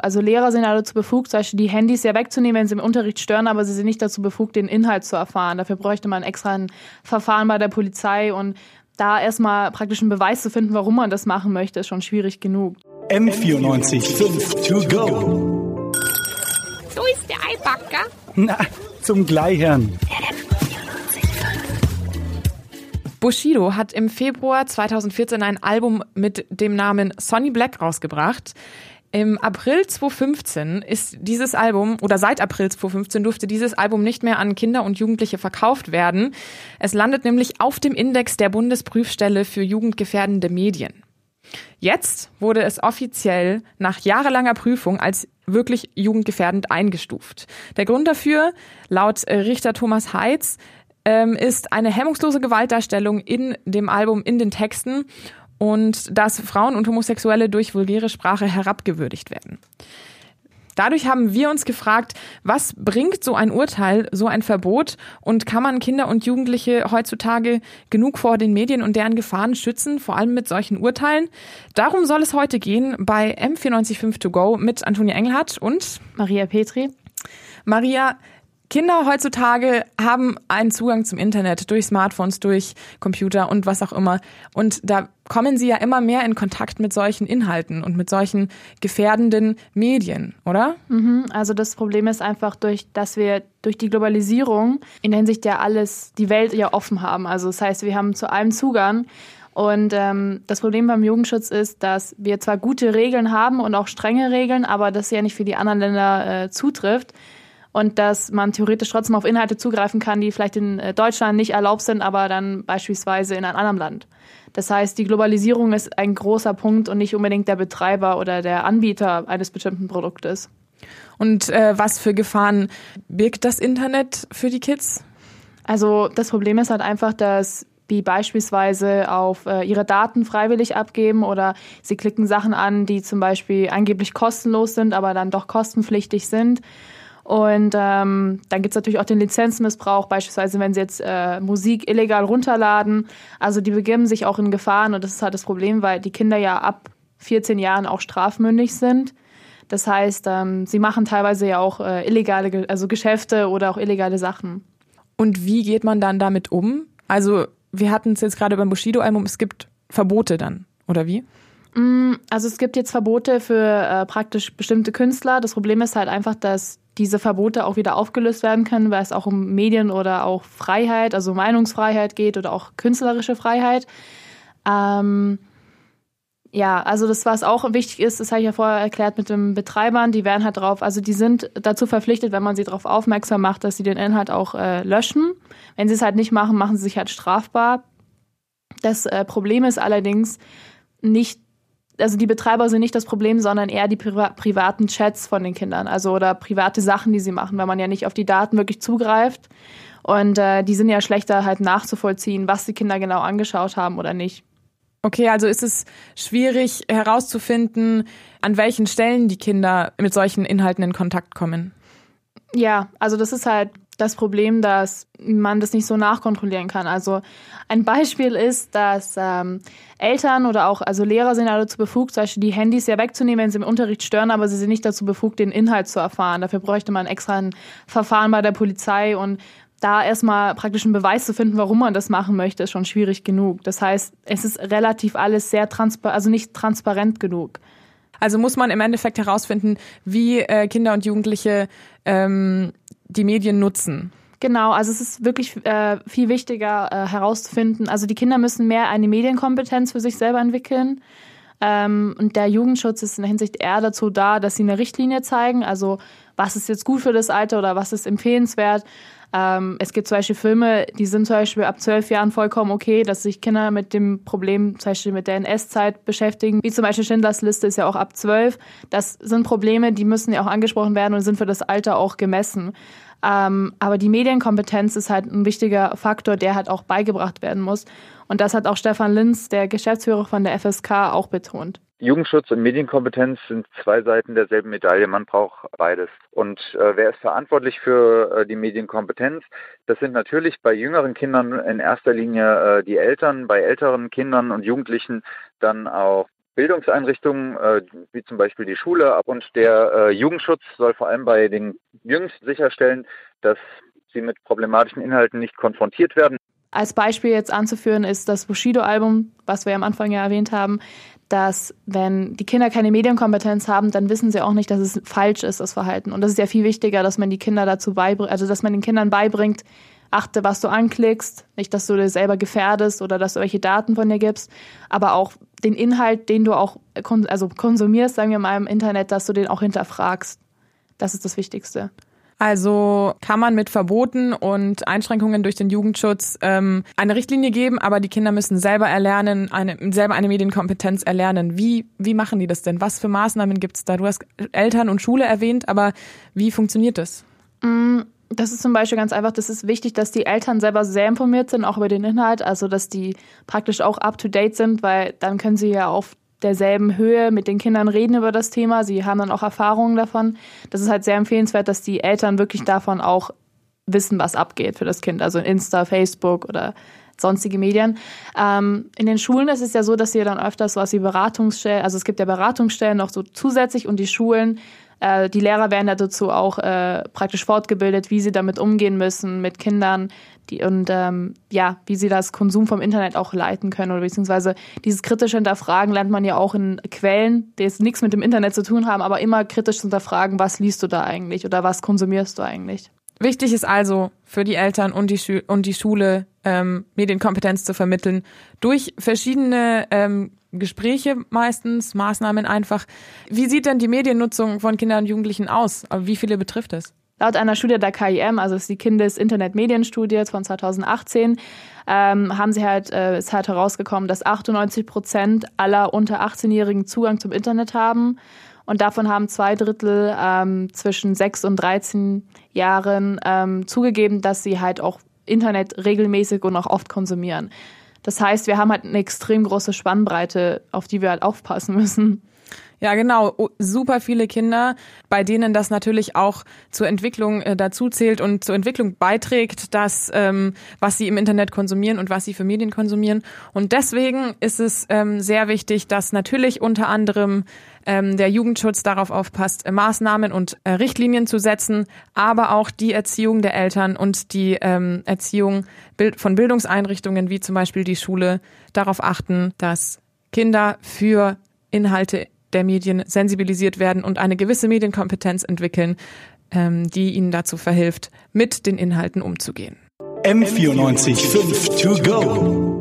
Also Lehrer sind ja dazu befugt, zum Beispiel die Handys ja wegzunehmen, wenn sie im Unterricht stören, aber sie sind nicht dazu befugt, den Inhalt zu erfahren. Dafür bräuchte man extra ein Verfahren bei der Polizei und da erstmal praktisch einen Beweis zu finden, warum man das machen möchte, ist schon schwierig genug. M94 5 to go. So ist der Eibacker. Na, zum Gleichern. Bushido hat im Februar 2014 ein Album mit dem Namen Sonny Black rausgebracht. Im April 2015 ist dieses Album, oder seit April 2015 durfte dieses Album nicht mehr an Kinder und Jugendliche verkauft werden. Es landet nämlich auf dem Index der Bundesprüfstelle für jugendgefährdende Medien. Jetzt wurde es offiziell nach jahrelanger Prüfung als wirklich jugendgefährdend eingestuft. Der Grund dafür, laut Richter Thomas Heitz, ähm, ist eine hemmungslose Gewaltdarstellung in dem Album, in den Texten und dass Frauen und Homosexuelle durch vulgäre Sprache herabgewürdigt werden. Dadurch haben wir uns gefragt, was bringt so ein Urteil, so ein Verbot und kann man Kinder und Jugendliche heutzutage genug vor den Medien und deren Gefahren schützen, vor allem mit solchen Urteilen? Darum soll es heute gehen bei M945 To Go mit Antonia Engelhardt und Maria Petri. Maria, Kinder heutzutage haben einen Zugang zum Internet durch Smartphones, durch Computer und was auch immer. Und da kommen sie ja immer mehr in Kontakt mit solchen Inhalten und mit solchen gefährdenden Medien, oder? Mhm, also das Problem ist einfach durch, dass wir durch die Globalisierung in der Hinsicht ja alles, die Welt ja offen haben. Also das heißt, wir haben zu allem Zugang. Und ähm, das Problem beim Jugendschutz ist, dass wir zwar gute Regeln haben und auch strenge Regeln, aber das ja nicht für die anderen Länder äh, zutrifft und dass man theoretisch trotzdem auf Inhalte zugreifen kann, die vielleicht in äh, Deutschland nicht erlaubt sind, aber dann beispielsweise in einem anderen Land. Das heißt, die Globalisierung ist ein großer Punkt und nicht unbedingt der Betreiber oder der Anbieter eines bestimmten Produktes. Und äh, was für Gefahren birgt das Internet für die Kids? Also das Problem ist halt einfach, dass die beispielsweise auf äh, ihre Daten freiwillig abgeben oder sie klicken Sachen an, die zum Beispiel angeblich kostenlos sind, aber dann doch kostenpflichtig sind. Und ähm, dann gibt's natürlich auch den Lizenzmissbrauch, beispielsweise wenn sie jetzt äh, Musik illegal runterladen. Also die begeben sich auch in Gefahren und das ist halt das Problem, weil die Kinder ja ab 14 Jahren auch strafmündig sind. Das heißt, ähm, sie machen teilweise ja auch äh, illegale, also Geschäfte oder auch illegale Sachen. Und wie geht man dann damit um? Also wir hatten es jetzt gerade beim Bushido-Album, es gibt Verbote dann, oder wie? Mm, also es gibt jetzt Verbote für äh, praktisch bestimmte Künstler. Das Problem ist halt einfach, dass diese Verbote auch wieder aufgelöst werden können, weil es auch um Medien oder auch Freiheit, also Meinungsfreiheit geht oder auch künstlerische Freiheit. Ähm, ja, also das, was auch wichtig ist, das habe ich ja vorher erklärt mit den Betreibern, die werden halt drauf, also die sind dazu verpflichtet, wenn man sie darauf aufmerksam macht, dass sie den Inhalt auch äh, löschen. Wenn sie es halt nicht machen, machen sie sich halt strafbar. Das äh, Problem ist allerdings nicht also die Betreiber sind nicht das Problem, sondern eher die Pri privaten Chats von den Kindern, also oder private Sachen, die sie machen, weil man ja nicht auf die Daten wirklich zugreift. Und äh, die sind ja schlechter halt nachzuvollziehen, was die Kinder genau angeschaut haben oder nicht. Okay, also ist es schwierig herauszufinden, an welchen Stellen die Kinder mit solchen Inhalten in Kontakt kommen. Ja, also das ist halt das Problem, dass man das nicht so nachkontrollieren kann. Also ein Beispiel ist, dass ähm, Eltern oder auch also Lehrer sind dazu befugt, zum Beispiel die Handys ja wegzunehmen, wenn sie im Unterricht stören, aber sie sind nicht dazu befugt, den Inhalt zu erfahren. Dafür bräuchte man extra ein Verfahren bei der Polizei und da erstmal praktisch einen Beweis zu finden, warum man das machen möchte, ist schon schwierig genug. Das heißt, es ist relativ alles sehr transparent, also nicht transparent genug. Also muss man im Endeffekt herausfinden, wie äh, Kinder und Jugendliche ähm, die Medien nutzen. Genau, also es ist wirklich äh, viel wichtiger äh, herauszufinden. Also die Kinder müssen mehr eine Medienkompetenz für sich selber entwickeln. Ähm, und der Jugendschutz ist in der Hinsicht eher dazu da, dass sie eine Richtlinie zeigen. Also was ist jetzt gut für das Alter oder was ist empfehlenswert. Ähm, es gibt zum Beispiel Filme, die sind zum Beispiel ab zwölf Jahren vollkommen okay, dass sich Kinder mit dem Problem zum Beispiel mit der NS-Zeit beschäftigen. Wie zum Beispiel Schindlers Liste ist ja auch ab zwölf. Das sind Probleme, die müssen ja auch angesprochen werden und sind für das Alter auch gemessen. Ähm, aber die Medienkompetenz ist halt ein wichtiger Faktor, der halt auch beigebracht werden muss. Und das hat auch Stefan Linz, der Geschäftsführer von der FSK, auch betont. Jugendschutz und Medienkompetenz sind zwei Seiten derselben Medaille. Man braucht beides. Und äh, wer ist verantwortlich für äh, die Medienkompetenz? Das sind natürlich bei jüngeren Kindern in erster Linie äh, die Eltern, bei älteren Kindern und Jugendlichen dann auch Bildungseinrichtungen, äh, wie zum Beispiel die Schule. Und der äh, Jugendschutz soll vor allem bei den Jüngsten sicherstellen, dass sie mit problematischen Inhalten nicht konfrontiert werden. Als Beispiel jetzt anzuführen ist das Bushido-Album, was wir am Anfang ja erwähnt haben, dass wenn die Kinder keine Medienkompetenz haben, dann wissen sie auch nicht, dass es falsch ist, das Verhalten. Und das ist ja viel wichtiger, dass man die Kinder dazu beibringt, also dass man den Kindern beibringt, achte, was du anklickst, nicht, dass du dir selber gefährdest oder dass du welche Daten von dir gibst, aber auch den Inhalt, den du auch also konsumierst, sagen wir mal im Internet, dass du den auch hinterfragst. Das ist das Wichtigste. Also kann man mit Verboten und Einschränkungen durch den Jugendschutz ähm, eine Richtlinie geben, aber die Kinder müssen selber erlernen, eine, selber eine Medienkompetenz erlernen. Wie, wie machen die das denn? Was für Maßnahmen gibt es da? Du hast Eltern und Schule erwähnt, aber wie funktioniert das? Mm, das ist zum Beispiel ganz einfach, das ist wichtig, dass die Eltern selber sehr informiert sind, auch über den Inhalt, also dass die praktisch auch up-to-date sind, weil dann können sie ja auf derselben Höhe mit den Kindern reden über das Thema. Sie haben dann auch Erfahrungen davon. Das ist halt sehr empfehlenswert, dass die Eltern wirklich davon auch wissen, was abgeht für das Kind. Also Insta, Facebook oder sonstige Medien. Ähm, in den Schulen ist es ja so, dass sie dann öfters was wie Beratungsstellen, also es gibt ja Beratungsstellen noch so zusätzlich und die Schulen äh, die Lehrer werden dazu auch äh, praktisch fortgebildet, wie sie damit umgehen müssen mit Kindern die, und ähm, ja, wie sie das Konsum vom Internet auch leiten können oder beziehungsweise dieses kritische Hinterfragen lernt man ja auch in Quellen, die jetzt nichts mit dem Internet zu tun haben, aber immer kritisch zu hinterfragen, was liest du da eigentlich oder was konsumierst du eigentlich. Wichtig ist also für die Eltern und die, Schu und die Schule ähm, Medienkompetenz zu vermitteln durch verschiedene ähm, Gespräche meistens, Maßnahmen einfach. Wie sieht denn die Mediennutzung von Kindern und Jugendlichen aus? Wie viele betrifft es? Laut einer Studie der KIM, also ist die Kindes-Internet-Medienstudie von 2018, ähm, haben sie halt, äh, ist halt herausgekommen, dass 98 Prozent aller unter 18-Jährigen Zugang zum Internet haben. Und davon haben zwei Drittel ähm, zwischen 6 und 13 Jahren ähm, zugegeben, dass sie halt auch Internet regelmäßig und auch oft konsumieren. Das heißt, wir haben halt eine extrem große Spannbreite, auf die wir halt aufpassen müssen. Ja, genau. Super viele Kinder, bei denen das natürlich auch zur Entwicklung äh, dazu zählt und zur Entwicklung beiträgt, dass ähm, was sie im Internet konsumieren und was sie für Medien konsumieren. Und deswegen ist es ähm, sehr wichtig, dass natürlich unter anderem ähm, der Jugendschutz darauf aufpasst, äh, Maßnahmen und äh, Richtlinien zu setzen, aber auch die Erziehung der Eltern und die ähm, Erziehung von Bildungseinrichtungen wie zum Beispiel die Schule darauf achten, dass Kinder für Inhalte der Medien sensibilisiert werden und eine gewisse Medienkompetenz entwickeln, ähm, die ihnen dazu verhilft, mit den Inhalten umzugehen. M94 5 to go.